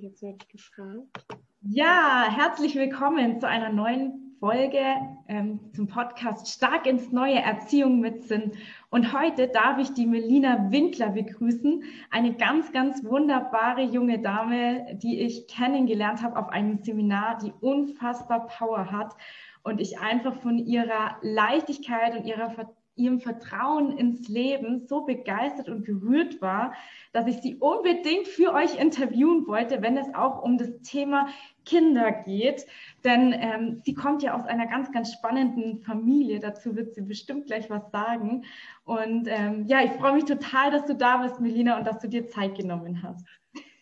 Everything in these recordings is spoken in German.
Wird sich jetzt wirklich gefragt? Ja, herzlich willkommen zu einer neuen Folge ähm, zum Podcast Stark ins Neue Erziehung mit Sinn. Und heute darf ich die Melina Winkler begrüßen, eine ganz, ganz wunderbare junge Dame, die ich kennengelernt habe auf einem Seminar, die unfassbar Power hat und ich einfach von ihrer Leichtigkeit und ihrer ihrem Vertrauen ins Leben so begeistert und gerührt war, dass ich sie unbedingt für euch interviewen wollte, wenn es auch um das Thema Kinder geht. Denn ähm, sie kommt ja aus einer ganz, ganz spannenden Familie. Dazu wird sie bestimmt gleich was sagen. Und ähm, ja, ich freue mich total, dass du da bist, Melina, und dass du dir Zeit genommen hast.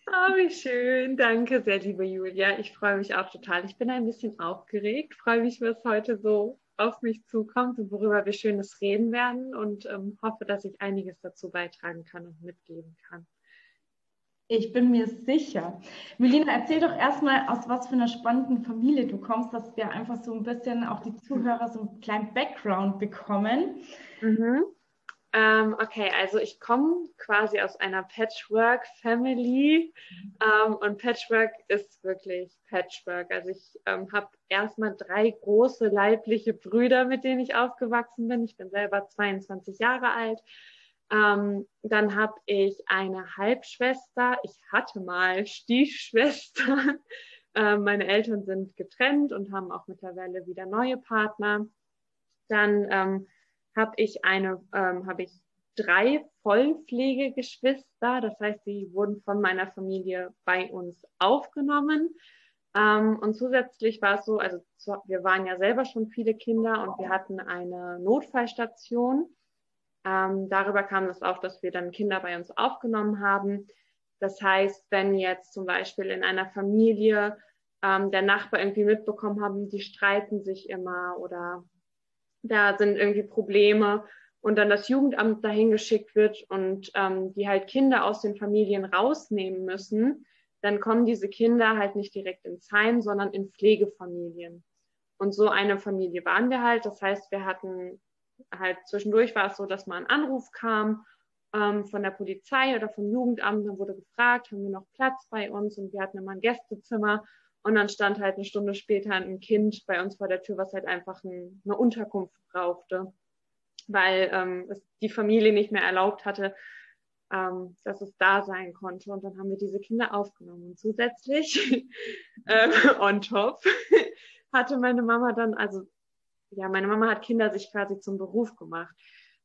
Oh, wie schön. Danke sehr, liebe Julia. Ich freue mich auch total. Ich bin ein bisschen aufgeregt, freue mich, was heute so auf mich zukommt und worüber wir Schönes reden werden und ähm, hoffe, dass ich einiges dazu beitragen kann und mitgeben kann. Ich bin mir sicher. Melina, erzähl doch erstmal, aus was für einer spannenden Familie du kommst, dass wir einfach so ein bisschen auch die Zuhörer so einen kleinen Background bekommen. Mhm. Ähm, okay, also ich komme quasi aus einer Patchwork-Family ähm, und Patchwork ist wirklich Patchwork. Also ich ähm, habe erstmal drei große leibliche Brüder, mit denen ich aufgewachsen bin. Ich bin selber 22 Jahre alt. Ähm, dann habe ich eine Halbschwester. Ich hatte mal Stiefschwestern. ähm, meine Eltern sind getrennt und haben auch mittlerweile wieder neue Partner. Dann ähm, habe ich eine, ähm, habe ich drei Vollpflegegeschwister. Das heißt, sie wurden von meiner Familie bei uns aufgenommen. Ähm, und zusätzlich war es so, also wir waren ja selber schon viele Kinder und wir hatten eine Notfallstation. Ähm, darüber kam es auch, dass wir dann Kinder bei uns aufgenommen haben. Das heißt, wenn jetzt zum Beispiel in einer Familie ähm, der Nachbar irgendwie mitbekommen haben, die streiten sich immer oder da sind irgendwie Probleme und dann das Jugendamt dahin geschickt wird und ähm, die halt Kinder aus den Familien rausnehmen müssen, dann kommen diese Kinder halt nicht direkt ins Heim, sondern in Pflegefamilien. Und so eine Familie waren wir halt. Das heißt, wir hatten halt zwischendurch war es so, dass mal ein Anruf kam ähm, von der Polizei oder vom Jugendamt. Dann wurde gefragt, haben wir noch Platz bei uns? Und wir hatten immer ein Gästezimmer. Und dann stand halt eine Stunde später ein Kind bei uns vor der Tür, was halt einfach ein, eine Unterkunft brauchte, weil ähm, es die Familie nicht mehr erlaubt hatte, ähm, dass es da sein konnte. Und dann haben wir diese Kinder aufgenommen. Und zusätzlich, äh, on top, hatte meine Mama dann, also ja, meine Mama hat Kinder sich quasi zum Beruf gemacht,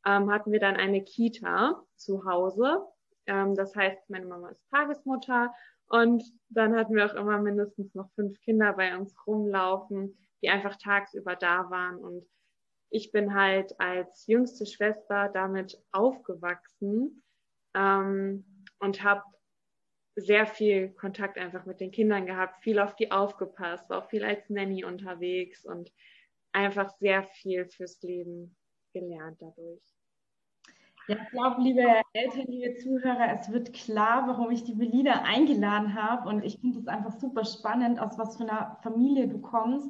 ähm, hatten wir dann eine Kita zu Hause. Ähm, das heißt, meine Mama ist Tagesmutter und dann hatten wir auch immer mindestens noch fünf Kinder bei uns rumlaufen, die einfach tagsüber da waren. Und ich bin halt als jüngste Schwester damit aufgewachsen ähm, und habe sehr viel Kontakt einfach mit den Kindern gehabt, viel auf die aufgepasst, war auch viel als Nanny unterwegs und einfach sehr viel fürs Leben gelernt dadurch. Ja, ich glaube, liebe Eltern, liebe Zuhörer, es wird klar, warum ich die Belina eingeladen habe. Und ich finde es einfach super spannend, aus was für einer Familie du kommst.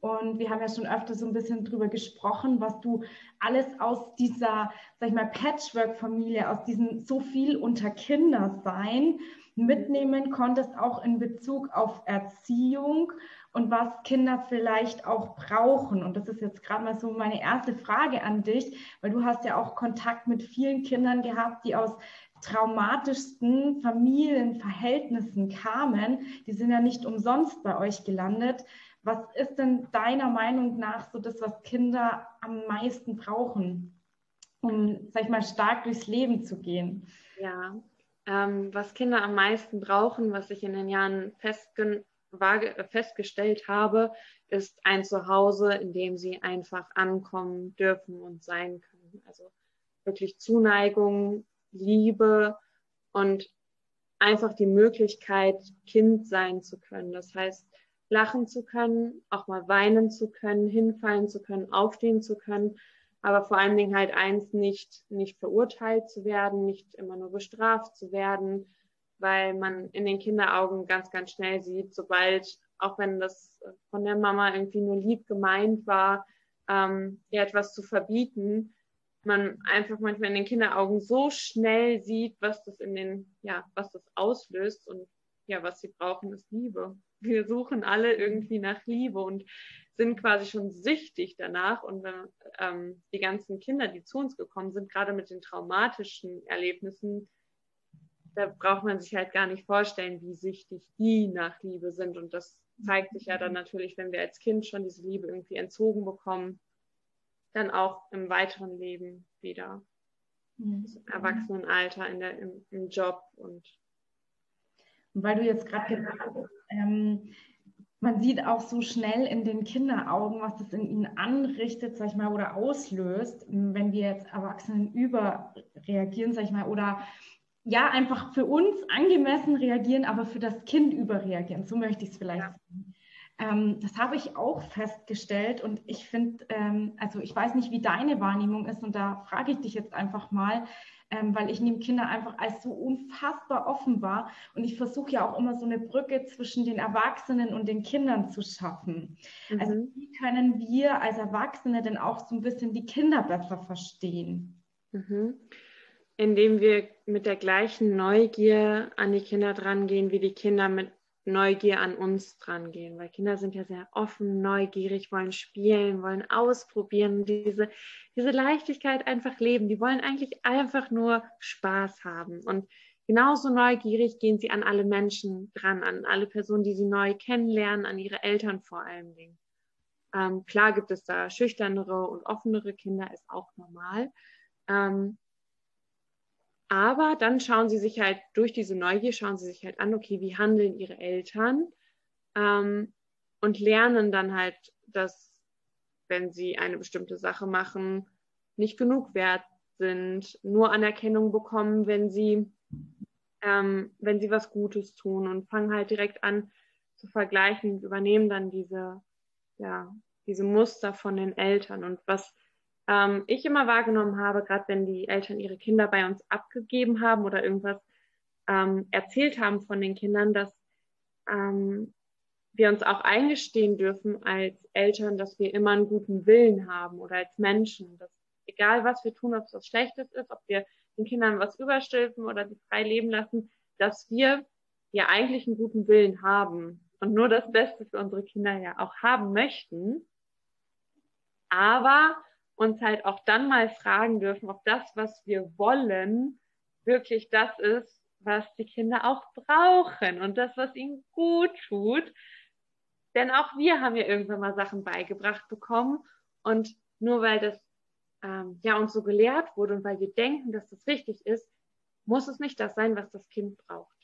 Und wir haben ja schon öfter so ein bisschen drüber gesprochen, was du alles aus dieser, sag ich mal, Patchwork-Familie, aus diesem so viel unter Kinder sein, mitnehmen konntest, auch in Bezug auf Erziehung und was Kinder vielleicht auch brauchen. Und das ist jetzt gerade mal so meine erste Frage an dich, weil du hast ja auch Kontakt mit vielen Kindern gehabt, die aus traumatischsten Familienverhältnissen kamen. Die sind ja nicht umsonst bei euch gelandet. Was ist denn deiner Meinung nach so das, was Kinder am meisten brauchen, um, sag ich mal, stark durchs Leben zu gehen? Ja, ähm, was Kinder am meisten brauchen, was ich in den Jahren festge festgestellt habe, ist ein Zuhause, in dem sie einfach ankommen dürfen und sein können. Also wirklich Zuneigung, Liebe und einfach die Möglichkeit, Kind sein zu können. Das heißt, lachen zu können, auch mal weinen zu können, hinfallen zu können, aufstehen zu können, aber vor allen Dingen halt eins nicht, nicht verurteilt zu werden, nicht immer nur bestraft zu werden, weil man in den Kinderaugen ganz, ganz schnell sieht, sobald, auch wenn das von der Mama irgendwie nur lieb gemeint war, ähm, ihr etwas zu verbieten, man einfach manchmal in den Kinderaugen so schnell sieht, was das in den, ja, was das auslöst und ja, was sie brauchen, ist Liebe. Wir suchen alle irgendwie nach Liebe und sind quasi schon süchtig danach. Und wenn ähm, die ganzen Kinder, die zu uns gekommen sind, gerade mit den traumatischen Erlebnissen, da braucht man sich halt gar nicht vorstellen, wie süchtig die nach Liebe sind. Und das zeigt sich ja dann natürlich, wenn wir als Kind schon diese Liebe irgendwie entzogen bekommen, dann auch im weiteren Leben wieder. Mhm. Im Erwachsenenalter, in der, im, im Job und weil du jetzt gerade gesagt hast, ähm, man sieht auch so schnell in den Kinderaugen, was das in ihnen anrichtet, sag ich mal, oder auslöst, wenn wir jetzt Erwachsenen überreagieren, sag ich mal, oder ja, einfach für uns angemessen reagieren, aber für das Kind überreagieren. So möchte ich es vielleicht ja. sagen. Ähm, das habe ich auch festgestellt und ich finde, ähm, also ich weiß nicht, wie deine Wahrnehmung ist und da frage ich dich jetzt einfach mal, ähm, weil ich nehme Kinder einfach als so unfassbar offen war. Und ich versuche ja auch immer so eine Brücke zwischen den Erwachsenen und den Kindern zu schaffen. Mhm. Also wie können wir als Erwachsene denn auch so ein bisschen die Kinder besser verstehen? Mhm. Indem wir mit der gleichen Neugier an die Kinder drangehen, wie die Kinder mit Neugier an uns dran gehen, weil Kinder sind ja sehr offen, neugierig, wollen spielen, wollen ausprobieren, diese, diese Leichtigkeit einfach leben. Die wollen eigentlich einfach nur Spaß haben. Und genauso neugierig gehen sie an alle Menschen dran, an alle Personen, die sie neu kennenlernen, an ihre Eltern vor allen Dingen. Ähm, klar gibt es da schüchternere und offenere Kinder, ist auch normal. Ähm, aber dann schauen sie sich halt durch diese Neugier, schauen sie sich halt an, okay, wie handeln ihre Eltern? Ähm, und lernen dann halt, dass wenn sie eine bestimmte Sache machen, nicht genug wert sind, nur Anerkennung bekommen, wenn sie, ähm, wenn sie was Gutes tun und fangen halt direkt an zu vergleichen und übernehmen dann diese, ja, diese Muster von den Eltern. Und was ähm, ich immer wahrgenommen habe, gerade wenn die Eltern ihre Kinder bei uns abgegeben haben oder irgendwas ähm, erzählt haben von den Kindern, dass ähm, wir uns auch eingestehen dürfen als Eltern, dass wir immer einen guten Willen haben oder als Menschen, dass egal was wir tun, ob es was Schlechtes ist, ob wir den Kindern was überstülpen oder sie frei leben lassen, dass wir ja eigentlich einen guten Willen haben und nur das Beste für unsere Kinder ja auch haben möchten. Aber uns halt auch dann mal fragen dürfen, ob das, was wir wollen, wirklich das ist, was die Kinder auch brauchen und das, was ihnen gut tut. Denn auch wir haben ja irgendwann mal Sachen beigebracht bekommen und nur weil das ähm, ja uns so gelehrt wurde und weil wir denken, dass das richtig ist, muss es nicht das sein, was das Kind braucht.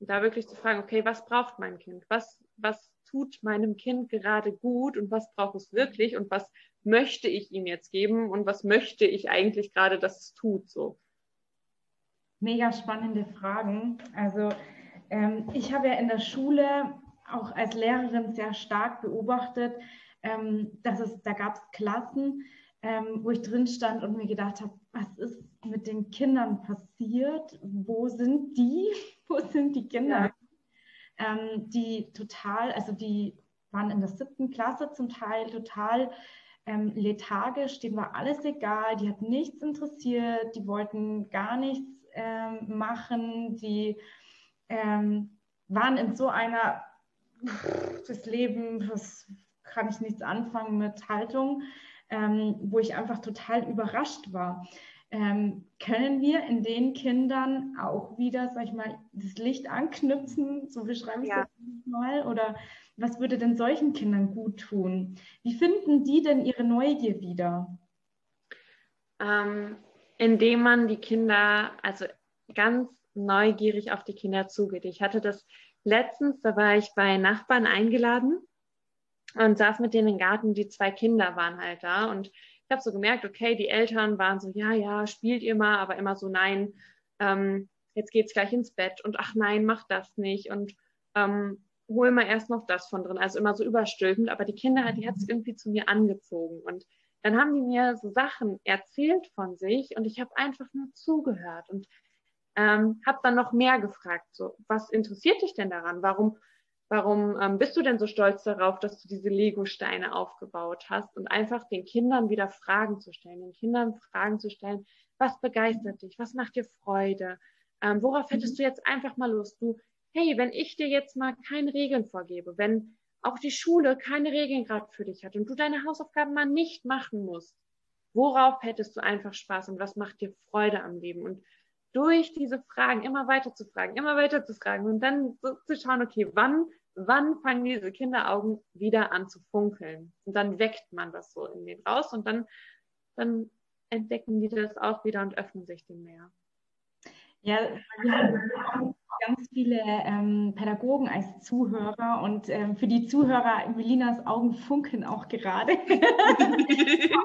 Und da wirklich zu fragen, okay, was braucht mein Kind? Was, was tut meinem Kind gerade gut und was braucht es wirklich und was möchte ich ihm jetzt geben und was möchte ich eigentlich gerade, dass es tut so. Mega spannende Fragen. Also ähm, ich habe ja in der Schule auch als Lehrerin sehr stark beobachtet, ähm, dass es, da gab es Klassen, ähm, wo ich drin stand und mir gedacht habe, was ist mit den Kindern passiert? Wo sind die? wo sind die Kinder? Ähm, die total, also die waren in der siebten Klasse zum Teil total ähm, lethargisch, denen war alles egal, die hat nichts interessiert, die wollten gar nichts ähm, machen, die ähm, waren in so einer, das Leben, das kann ich nichts anfangen mit Haltung, ähm, wo ich einfach total überrascht war ähm, können wir in den Kindern auch wieder, sag ich mal, das Licht anknüpfen, so beschreibe ich ja. das mal, oder was würde denn solchen Kindern gut tun? Wie finden die denn ihre Neugier wieder? Ähm, indem man die Kinder, also ganz neugierig auf die Kinder zugeht. Ich hatte das letztens, da war ich bei Nachbarn eingeladen und saß mit denen im Garten, die zwei Kinder waren halt da und habe so gemerkt, okay, die Eltern waren so, ja, ja, spielt ihr mal, aber immer so, nein, ähm, jetzt geht's gleich ins Bett und ach nein, mach das nicht und ähm, hol mal erst noch das von drin. Also immer so überstülpend, aber die Kinder, die hat es irgendwie zu mir angezogen. Und dann haben die mir so Sachen erzählt von sich und ich habe einfach nur zugehört und ähm, habe dann noch mehr gefragt, so, was interessiert dich denn daran? Warum Warum ähm, bist du denn so stolz darauf, dass du diese Lego-Steine aufgebaut hast? Und einfach den Kindern wieder Fragen zu stellen, den Kindern Fragen zu stellen, was begeistert dich, was macht dir Freude, ähm, worauf hättest mhm. du jetzt einfach mal Lust? Du hey, wenn ich dir jetzt mal keine Regeln vorgebe, wenn auch die Schule keine Regeln gerade für dich hat und du deine Hausaufgaben mal nicht machen musst, worauf hättest du einfach Spaß und was macht dir Freude am Leben? Und durch diese Fragen immer weiter zu fragen, immer weiter zu fragen und dann so zu schauen, okay, wann, wann fangen diese Kinderaugen wieder an zu funkeln? Und dann weckt man das so in den raus und dann, dann entdecken die das auch wieder und öffnen sich dem mehr. Ja, wir haben ganz viele ähm, Pädagogen als Zuhörer und ähm, für die Zuhörer, Melinas Augen funkeln auch gerade.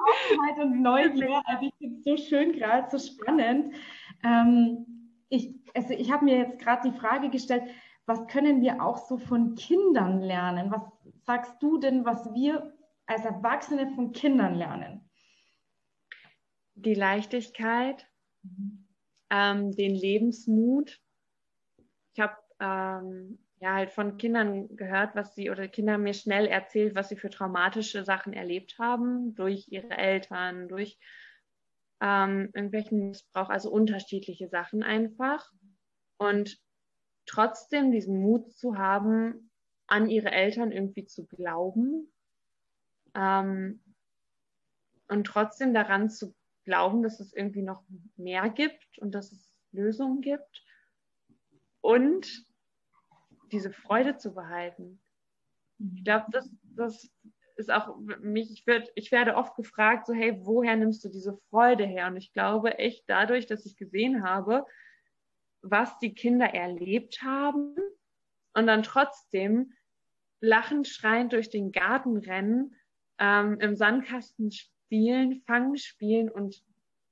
Offenheit und Neugier, also ich finde es so schön gerade, so spannend. Ähm, ich also ich habe mir jetzt gerade die Frage gestellt, was können wir auch so von Kindern lernen? Was sagst du denn, was wir als Erwachsene von Kindern lernen? Die Leichtigkeit, mhm. ähm, den Lebensmut. Ich habe ähm, ja halt von Kindern gehört, was sie oder Kinder haben mir schnell erzählt, was sie für traumatische Sachen erlebt haben durch ihre Eltern, durch ähm, irgendwelchen Missbrauch, also unterschiedliche Sachen einfach. Und trotzdem diesen Mut zu haben, an ihre Eltern irgendwie zu glauben ähm, und trotzdem daran zu glauben, dass es irgendwie noch mehr gibt und dass es Lösungen gibt und diese Freude zu behalten. Ich glaube, das, das ist auch mich, ich, werd, ich werde oft gefragt, so, hey, woher nimmst du diese Freude her? Und ich glaube echt dadurch, dass ich gesehen habe, was die Kinder erlebt haben und dann trotzdem lachend, schreiend durch den Garten rennen, ähm, im Sandkasten spielen, fangen spielen und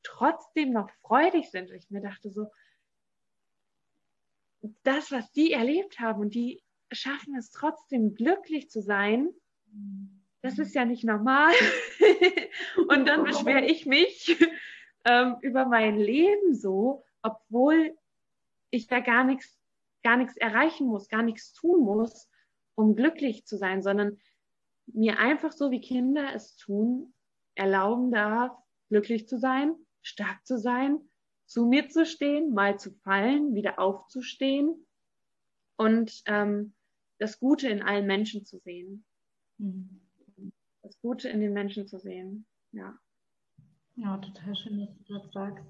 trotzdem noch freudig sind. Ich mir dachte so, das, was die erlebt haben und die schaffen es trotzdem glücklich zu sein, das ist ja nicht normal. und dann beschwere ich mich ähm, über mein Leben so, obwohl ich da gar nichts, gar nichts erreichen muss, gar nichts tun muss, um glücklich zu sein, sondern mir einfach so wie Kinder es tun, erlauben darf, glücklich zu sein, stark zu sein, zu mir zu stehen, mal zu fallen, wieder aufzustehen und ähm, das Gute in allen Menschen zu sehen. Mhm das Gute in den Menschen zu sehen. Ja. Ja, total schön, dass du das sagst.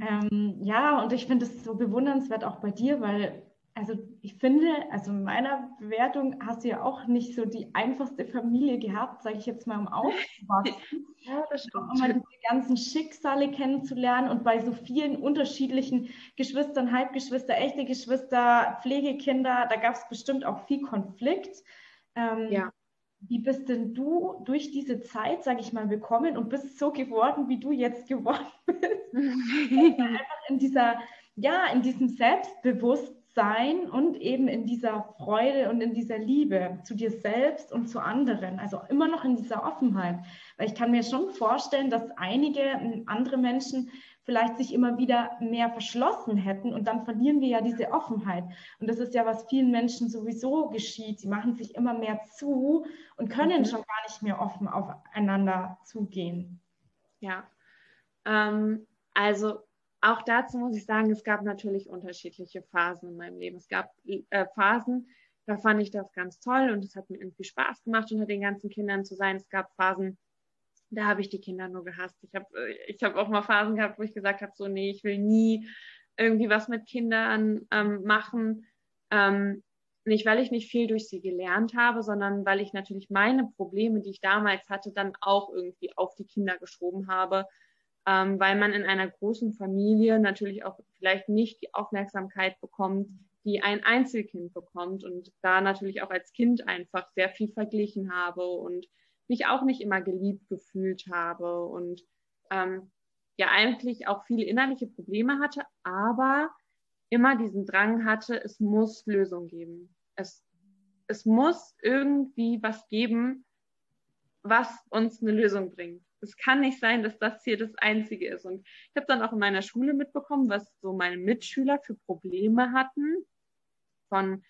Ähm, ja, und ich finde es so bewundernswert auch bei dir, weil, also ich finde, also in meiner Bewertung hast du ja auch nicht so die einfachste Familie gehabt, sage ich jetzt mal im Aufwachsen. ja, das stimmt. Um mal diese ganzen Schicksale kennenzulernen und bei so vielen unterschiedlichen Geschwistern, Halbgeschwister, echte Geschwister, Pflegekinder, da gab es bestimmt auch viel Konflikt. Ähm, ja. Wie bist denn du durch diese Zeit, sage ich mal, gekommen und bist so geworden, wie du jetzt geworden bist? einfach in dieser, ja, in diesem Selbstbewusstsein und eben in dieser Freude und in dieser Liebe zu dir selbst und zu anderen. Also immer noch in dieser Offenheit. Weil ich kann mir schon vorstellen, dass einige andere Menschen vielleicht sich immer wieder mehr verschlossen hätten und dann verlieren wir ja diese Offenheit. Und das ist ja, was vielen Menschen sowieso geschieht. Sie machen sich immer mehr zu und können mhm. schon gar nicht mehr offen aufeinander zugehen. Ja, ähm, also auch dazu muss ich sagen, es gab natürlich unterschiedliche Phasen in meinem Leben. Es gab äh, Phasen, da fand ich das ganz toll und es hat mir irgendwie Spaß gemacht, unter den ganzen Kindern zu sein. Es gab Phasen, da habe ich die Kinder nur gehasst. Ich habe äh, ich hab auch mal Phasen gehabt, wo ich gesagt habe, so, nee, ich will nie irgendwie was mit Kindern ähm, machen. Ähm, nicht, weil ich nicht viel durch sie gelernt habe, sondern weil ich natürlich meine Probleme, die ich damals hatte, dann auch irgendwie auf die Kinder geschoben habe, ähm, weil man in einer großen Familie natürlich auch vielleicht nicht die Aufmerksamkeit bekommt, die ein Einzelkind bekommt und da natürlich auch als Kind einfach sehr viel verglichen habe und mich auch nicht immer geliebt gefühlt habe und ähm, ja eigentlich auch viele innerliche Probleme hatte, aber immer diesen Drang hatte, es muss Lösung geben. Es, es muss irgendwie was geben, was uns eine Lösung bringt. Es kann nicht sein, dass das hier das Einzige ist. Und ich habe dann auch in meiner Schule mitbekommen, was so meine Mitschüler für Probleme hatten, von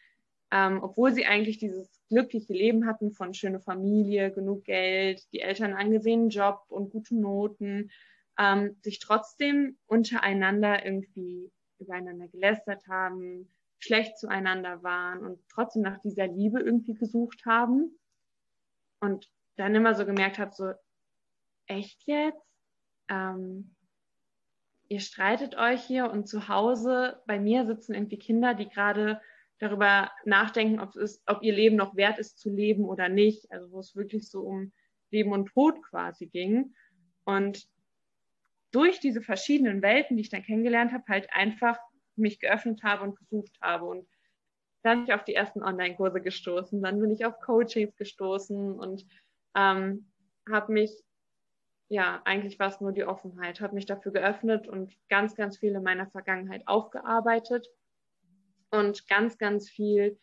ähm, obwohl sie eigentlich dieses glückliche Leben hatten von schöne Familie, genug Geld, die Eltern angesehenen Job und gute Noten, ähm, sich trotzdem untereinander irgendwie übereinander gelästert haben, schlecht zueinander waren und trotzdem nach dieser Liebe irgendwie gesucht haben. Und dann immer so gemerkt habe, so, echt jetzt? Ähm, ihr streitet euch hier und zu Hause bei mir sitzen irgendwie Kinder, die gerade darüber nachdenken, ob, es, ob ihr Leben noch wert ist zu leben oder nicht. Also wo es wirklich so um Leben und Tod quasi ging. Und durch diese verschiedenen Welten, die ich dann kennengelernt habe, halt einfach mich geöffnet habe und gesucht habe. Und dann bin ich auf die ersten Online-Kurse gestoßen, dann bin ich auf Coachings gestoßen und ähm, habe mich, ja, eigentlich war es nur die Offenheit, habe mich dafür geöffnet und ganz, ganz viel in meiner Vergangenheit aufgearbeitet und ganz, ganz viel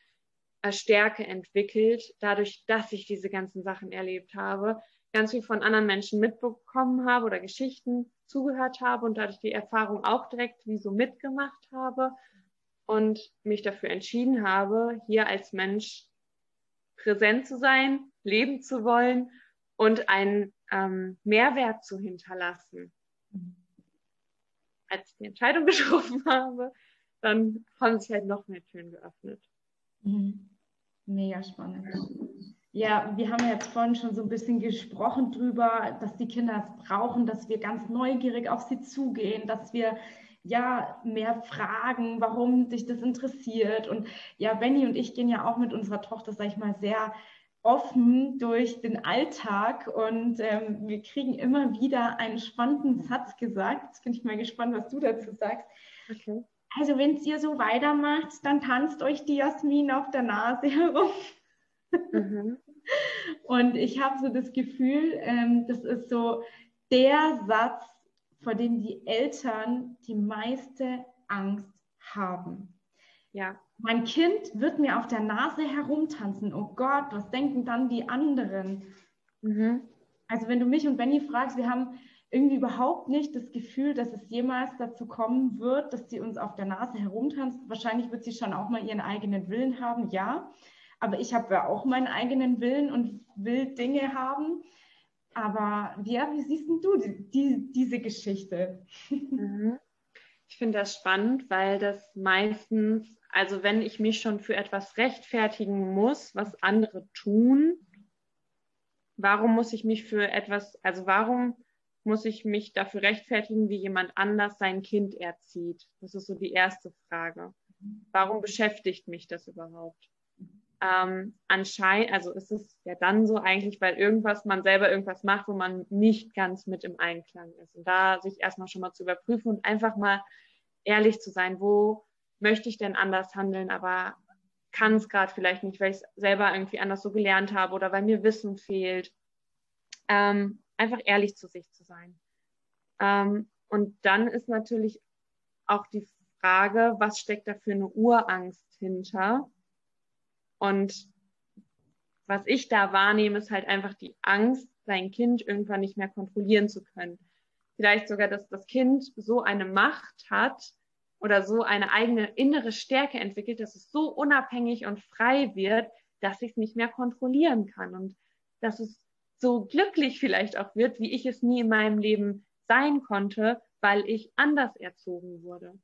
äh, Stärke entwickelt, dadurch, dass ich diese ganzen Sachen erlebt habe, ganz viel von anderen Menschen mitbekommen habe oder Geschichten zugehört habe und dadurch die Erfahrung auch direkt wie so mitgemacht habe und mich dafür entschieden habe, hier als Mensch präsent zu sein, leben zu wollen und einen ähm, Mehrwert zu hinterlassen. Als ich die Entscheidung getroffen habe, dann haben sich halt noch mehr Türen geöffnet. Mhm. Mega spannend. Ja, wir haben jetzt vorhin schon so ein bisschen gesprochen drüber, dass die Kinder es brauchen, dass wir ganz neugierig auf sie zugehen, dass wir ja mehr fragen, warum dich das interessiert. Und ja, Benny und ich gehen ja auch mit unserer Tochter, sag ich mal, sehr offen durch den Alltag und ähm, wir kriegen immer wieder einen spannenden Satz gesagt. Jetzt bin ich mal gespannt, was du dazu sagst. Okay. Also wenn ihr so weitermacht, dann tanzt euch die Jasmin auf der Nase herum. Mhm. Und ich habe so das Gefühl, ähm, das ist so der Satz, vor dem die Eltern die meiste Angst haben. Ja. Mein Kind wird mir auf der Nase herumtanzen. Oh Gott, was denken dann die anderen? Mhm. Also wenn du mich und Benny fragst, wir haben irgendwie überhaupt nicht das Gefühl, dass es jemals dazu kommen wird, dass sie uns auf der Nase herumtanzt. Wahrscheinlich wird sie schon auch mal ihren eigenen Willen haben, ja. Aber ich habe ja auch meinen eigenen Willen und will Dinge haben. Aber ja, wie siehst du die, die, diese Geschichte? Mhm. Ich finde das spannend, weil das meistens, also wenn ich mich schon für etwas rechtfertigen muss, was andere tun, warum muss ich mich für etwas, also warum muss ich mich dafür rechtfertigen, wie jemand anders sein Kind erzieht? Das ist so die erste Frage. Warum beschäftigt mich das überhaupt? ähm, anscheinend, also ist es ja dann so eigentlich, weil irgendwas, man selber irgendwas macht, wo man nicht ganz mit im Einklang ist. Und da sich erstmal schon mal zu überprüfen und einfach mal ehrlich zu sein, wo möchte ich denn anders handeln, aber kann es gerade vielleicht nicht, weil ich es selber irgendwie anders so gelernt habe oder weil mir Wissen fehlt. Ähm, einfach ehrlich zu sich zu sein. Ähm, und dann ist natürlich auch die Frage, was steckt da für eine Urangst hinter? Und was ich da wahrnehme, ist halt einfach die Angst, sein Kind irgendwann nicht mehr kontrollieren zu können. Vielleicht sogar, dass das Kind so eine Macht hat oder so eine eigene innere Stärke entwickelt, dass es so unabhängig und frei wird, dass ich es nicht mehr kontrollieren kann und dass es so glücklich vielleicht auch wird, wie ich es nie in meinem Leben sein konnte, weil ich anders erzogen wurde.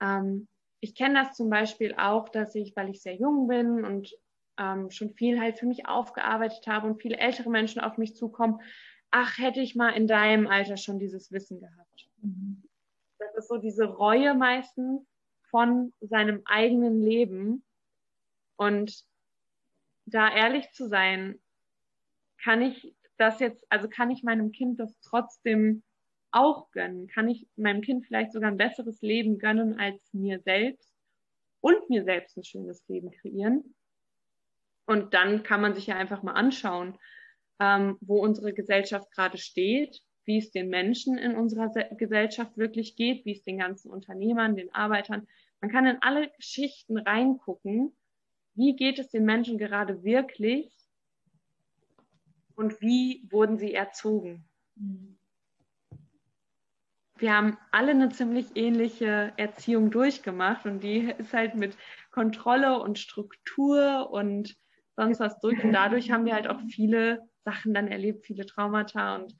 Ähm, ich kenne das zum Beispiel auch, dass ich, weil ich sehr jung bin und ähm, schon viel halt für mich aufgearbeitet habe und viele ältere Menschen auf mich zukommen, ach, hätte ich mal in deinem Alter schon dieses Wissen gehabt. Mhm. Das ist so diese Reue meistens von seinem eigenen Leben. Und da ehrlich zu sein, kann ich das jetzt, also kann ich meinem Kind das trotzdem auch gönnen? Kann ich meinem Kind vielleicht sogar ein besseres Leben gönnen als mir selbst und mir selbst ein schönes Leben kreieren? Und dann kann man sich ja einfach mal anschauen, ähm, wo unsere Gesellschaft gerade steht, wie es den Menschen in unserer Gesellschaft wirklich geht, wie es den ganzen Unternehmern, den Arbeitern. Man kann in alle Schichten reingucken, wie geht es den Menschen gerade wirklich und wie wurden sie erzogen. Wir haben alle eine ziemlich ähnliche Erziehung durchgemacht und die ist halt mit Kontrolle und Struktur und sonst was durch. Und dadurch haben wir halt auch viele Sachen dann erlebt, viele Traumata und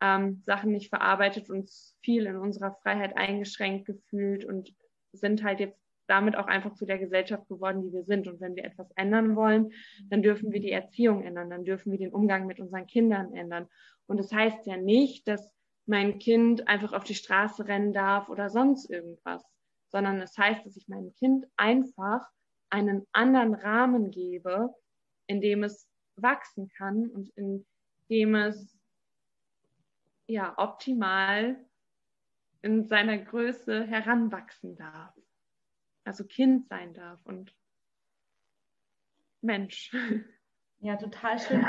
ähm, Sachen nicht verarbeitet, uns viel in unserer Freiheit eingeschränkt gefühlt und sind halt jetzt damit auch einfach zu der Gesellschaft geworden, die wir sind. Und wenn wir etwas ändern wollen, dann dürfen wir die Erziehung ändern, dann dürfen wir den Umgang mit unseren Kindern ändern. Und das heißt ja nicht, dass mein Kind einfach auf die Straße rennen darf oder sonst irgendwas, sondern es heißt, dass ich meinem Kind einfach einen anderen Rahmen gebe, in dem es wachsen kann und in dem es ja optimal in seiner Größe heranwachsen darf. Also Kind sein darf und Mensch. Ja, total schön.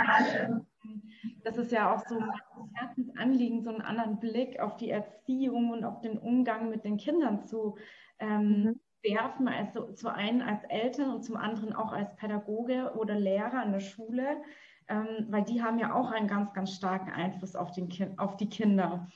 Das ist ja auch so mein Herzensanliegen, so einen anderen Blick auf die Erziehung und auf den Umgang mit den Kindern zu ähm, mhm. werfen. Also zu einen als Eltern und zum anderen auch als Pädagoge oder Lehrer an der Schule, ähm, weil die haben ja auch einen ganz, ganz starken Einfluss auf, den kind, auf die Kinder.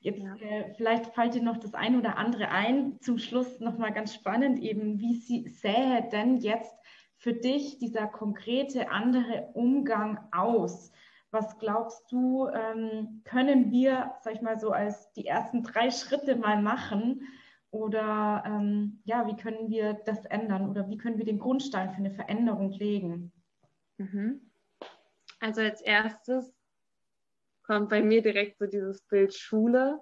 Jetzt ja. äh, vielleicht fällt dir noch das eine oder andere ein. Zum Schluss nochmal ganz spannend eben, wie sie, sähe denn jetzt für dich dieser konkrete andere Umgang aus? Was glaubst du, ähm, können wir, sag ich mal so, als die ersten drei Schritte mal machen? Oder ähm, ja, wie können wir das ändern? Oder wie können wir den Grundstein für eine Veränderung legen? Mhm. Also als erstes kommt bei mir direkt so dieses Bild Schule,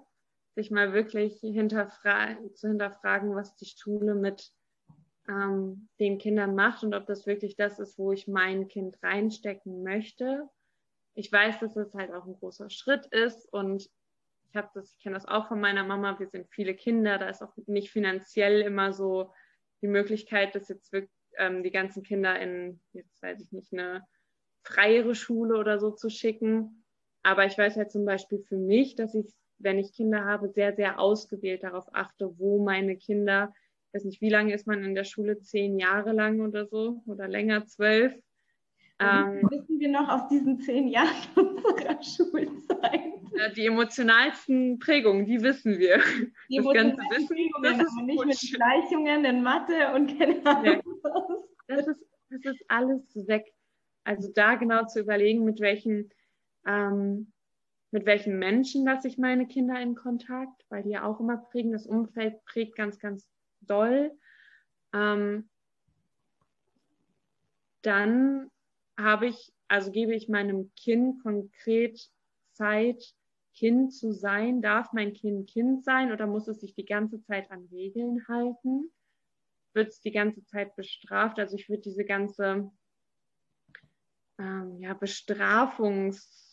sich mal wirklich hinterfra zu hinterfragen, was die Schule mit ähm, den Kindern macht und ob das wirklich das ist, wo ich mein Kind reinstecken möchte. Ich weiß, dass es halt auch ein großer Schritt ist und ich habe das, ich kenne das auch von meiner Mama. Wir sind viele Kinder, da ist auch nicht finanziell immer so die Möglichkeit, dass jetzt wirklich ähm, die ganzen Kinder in, jetzt weiß ich nicht, eine freiere Schule oder so zu schicken. Aber ich weiß halt zum Beispiel für mich, dass ich, wenn ich Kinder habe, sehr, sehr ausgewählt darauf achte, wo meine Kinder ich weiß nicht, wie lange ist man in der Schule? Zehn Jahre lang oder so oder länger, zwölf. Ähm, wissen wir noch aus diesen zehn Jahren unserer Schulzeit? Ja, die emotionalsten Prägungen, die wissen wir. Die das ganze Wissen, Prägungen, das ist nicht mit Gleichungen in Mathe und keine Ahnung. Ja. Das, ist, das ist alles weg. Also da genau zu überlegen, mit welchen, ähm, mit welchen Menschen lasse ich meine Kinder in Kontakt, weil die ja auch immer prägen. Das Umfeld prägt ganz, ganz doll. Ähm, dann habe ich, also gebe ich meinem Kind konkret Zeit, Kind zu sein. Darf mein Kind Kind sein oder muss es sich die ganze Zeit an Regeln halten? Wird es die ganze Zeit bestraft? Also ich würde diese ganze ähm, ja, Bestrafungs,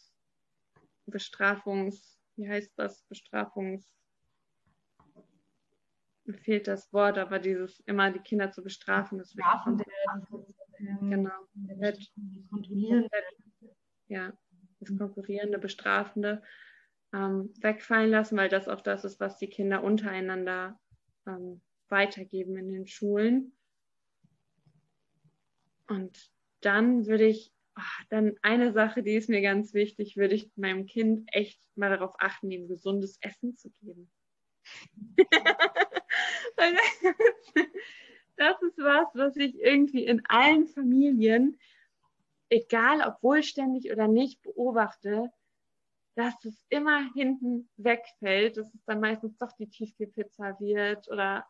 Bestrafungs, wie heißt das? Bestrafungs, mir fehlt das Wort, aber dieses immer die Kinder zu bestrafen, das Strafen ähm, genau. Komplett, kontrollieren. ja, das konkurrierende, bestrafende ähm, wegfallen lassen, weil das auch das ist, was die Kinder untereinander ähm, weitergeben in den Schulen. Und dann würde ich, dann eine Sache, die ist mir ganz wichtig, würde ich meinem Kind echt mal darauf achten, ihm gesundes Essen zu geben. das ist was, was ich irgendwie in allen Familien, egal ob wohlständig oder nicht, beobachte, dass es immer hinten wegfällt, dass es dann meistens doch die Tiefkühlpizza wird oder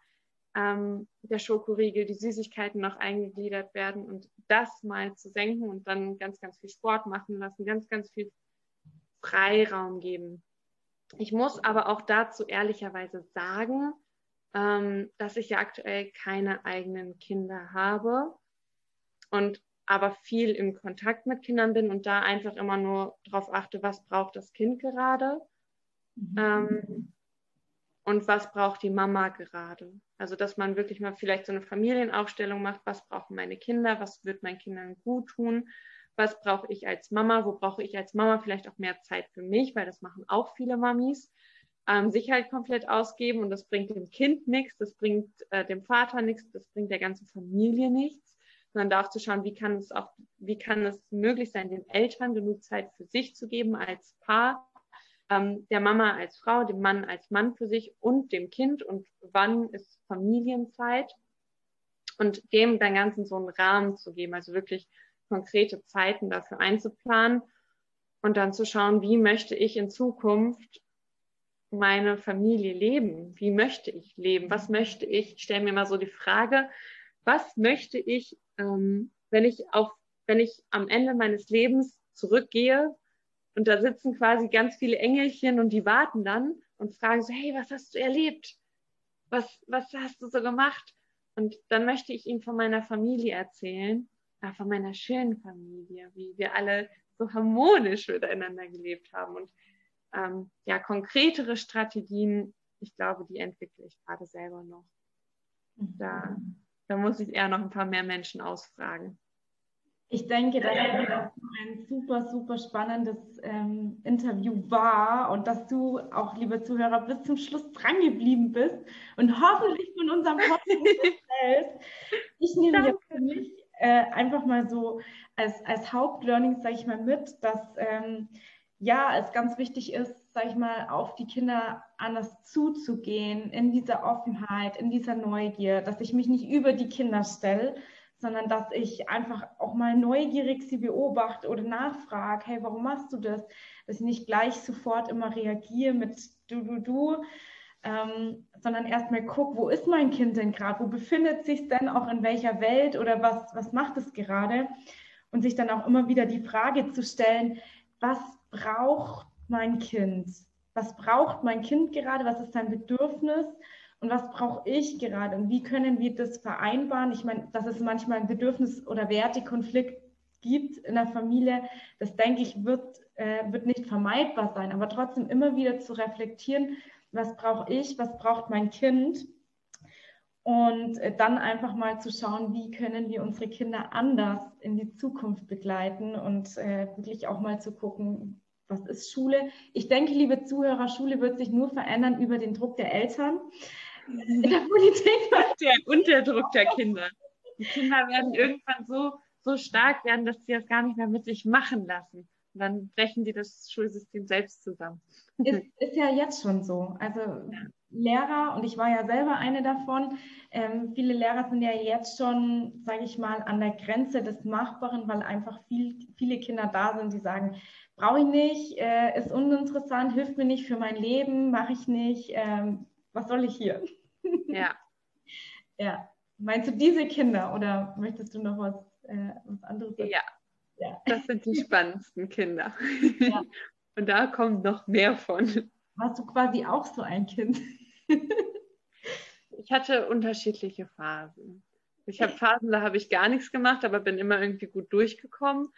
ähm, der Schokoriegel, die Süßigkeiten noch eingegliedert werden und das mal zu senken und dann ganz, ganz viel Sport machen lassen, ganz, ganz viel Freiraum geben. Ich muss aber auch dazu ehrlicherweise sagen, ähm, dass ich ja aktuell keine eigenen Kinder habe und aber viel im Kontakt mit Kindern bin und da einfach immer nur darauf achte, was braucht das Kind gerade mhm. ähm, und was braucht die Mama gerade. Also dass man wirklich mal vielleicht so eine Familienaufstellung macht, was brauchen meine Kinder, was wird meinen Kindern gut tun? Was brauche ich als Mama, wo brauche ich als Mama vielleicht auch mehr Zeit für mich, weil das machen auch viele Mamis. Ähm, sich halt komplett ausgeben. Und das bringt dem Kind nichts, das bringt äh, dem Vater nichts, das bringt der ganzen Familie nichts, sondern da auch zu schauen, wie kann es auch, wie kann es möglich sein, den Eltern genug Zeit für sich zu geben als Paar, ähm, der Mama als Frau, dem Mann als Mann für sich und dem Kind und wann ist Familienzeit und dem dann Ganzen so einen Rahmen zu geben, also wirklich konkrete Zeiten dafür einzuplanen und dann zu schauen, wie möchte ich in Zukunft meine Familie leben? Wie möchte ich leben? Was möchte ich? Ich stelle mir mal so die Frage, was möchte ich, ähm, wenn ich auf, wenn ich am Ende meines Lebens zurückgehe und da sitzen quasi ganz viele Engelchen und die warten dann und fragen so, hey, was hast du erlebt? Was, was hast du so gemacht? Und dann möchte ich ihnen von meiner Familie erzählen, äh, von meiner schönen Familie, wie wir alle so harmonisch miteinander gelebt haben. Und ähm, ja, konkretere Strategien, ich glaube, die entwickle ich gerade selber noch. Da, da muss ich eher noch ein paar mehr Menschen ausfragen. Ich denke, dass das ein super, super spannendes ähm, Interview war und dass du auch, liebe Zuhörer, bis zum Schluss dran geblieben bist und hoffentlich von unserem Podcast erzählst. Ich nehme jetzt für mich äh, einfach mal so als, als Hauptlearning, sage ich mal, mit, dass ähm, ja, es ganz wichtig ist, sage ich mal, auf die Kinder anders zuzugehen, in dieser Offenheit, in dieser Neugier, dass ich mich nicht über die Kinder stelle, sondern dass ich einfach auch mal neugierig sie beobachte oder nachfrage, hey, warum machst du das? Dass ich nicht gleich sofort immer reagiere mit du, du, du, ähm, sondern erstmal gucke, wo ist mein Kind denn gerade? Wo befindet sich denn auch in welcher Welt oder was, was macht es gerade? Und sich dann auch immer wieder die Frage zu stellen, was braucht mein Kind? Was braucht mein Kind gerade? Was ist sein Bedürfnis? Und was brauche ich gerade? Und wie können wir das vereinbaren? Ich meine, dass es manchmal ein Bedürfnis- oder Wertekonflikt gibt in der Familie, das denke ich, wird, äh, wird nicht vermeidbar sein. Aber trotzdem immer wieder zu reflektieren, was brauche ich, was braucht mein Kind? Und äh, dann einfach mal zu schauen, wie können wir unsere Kinder anders in die Zukunft begleiten und äh, wirklich auch mal zu gucken, was ist Schule? Ich denke, liebe Zuhörer, Schule wird sich nur verändern über den Druck der Eltern in der Politik. Der, und der Druck der Kinder. Die Kinder werden irgendwann so, so stark werden, dass sie das gar nicht mehr mit sich machen lassen. Und dann brechen die das Schulsystem selbst zusammen. Ist, ist ja jetzt schon so. Also. Lehrer, und ich war ja selber eine davon, ähm, viele Lehrer sind ja jetzt schon, sage ich mal, an der Grenze des Machbaren, weil einfach viel, viele Kinder da sind, die sagen, brauche ich nicht, äh, ist uninteressant, hilft mir nicht für mein Leben, mache ich nicht, ähm, was soll ich hier? Ja. ja. Meinst du diese Kinder oder möchtest du noch was, äh, was anderes sagen? Ja. ja. Das sind die spannendsten Kinder. Ja. Und da kommt noch mehr von. Warst du quasi auch so ein Kind? ich hatte unterschiedliche Phasen. Ich habe Phasen, da habe ich gar nichts gemacht, aber bin immer irgendwie gut durchgekommen.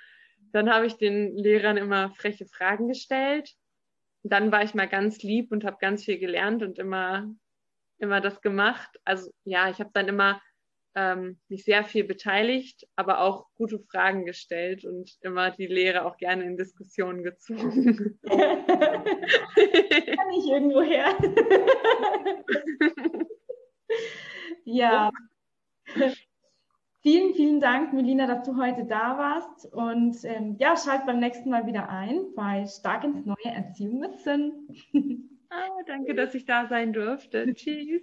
Dann habe ich den Lehrern immer freche Fragen gestellt. Dann war ich mal ganz lieb und habe ganz viel gelernt und immer, immer das gemacht. Also ja, ich habe dann immer ähm, mich sehr viel beteiligt, aber auch gute Fragen gestellt und immer die Lehrer auch gerne in Diskussionen gezogen. Kann ich irgendwo her. ja. Vielen, vielen Dank, Melina, dass du heute da warst. Und ähm, ja, schalt beim nächsten Mal wieder ein bei Stark ins Neue Erziehung mit Sinn. Oh, danke, dass ich da sein durfte. Tschüss.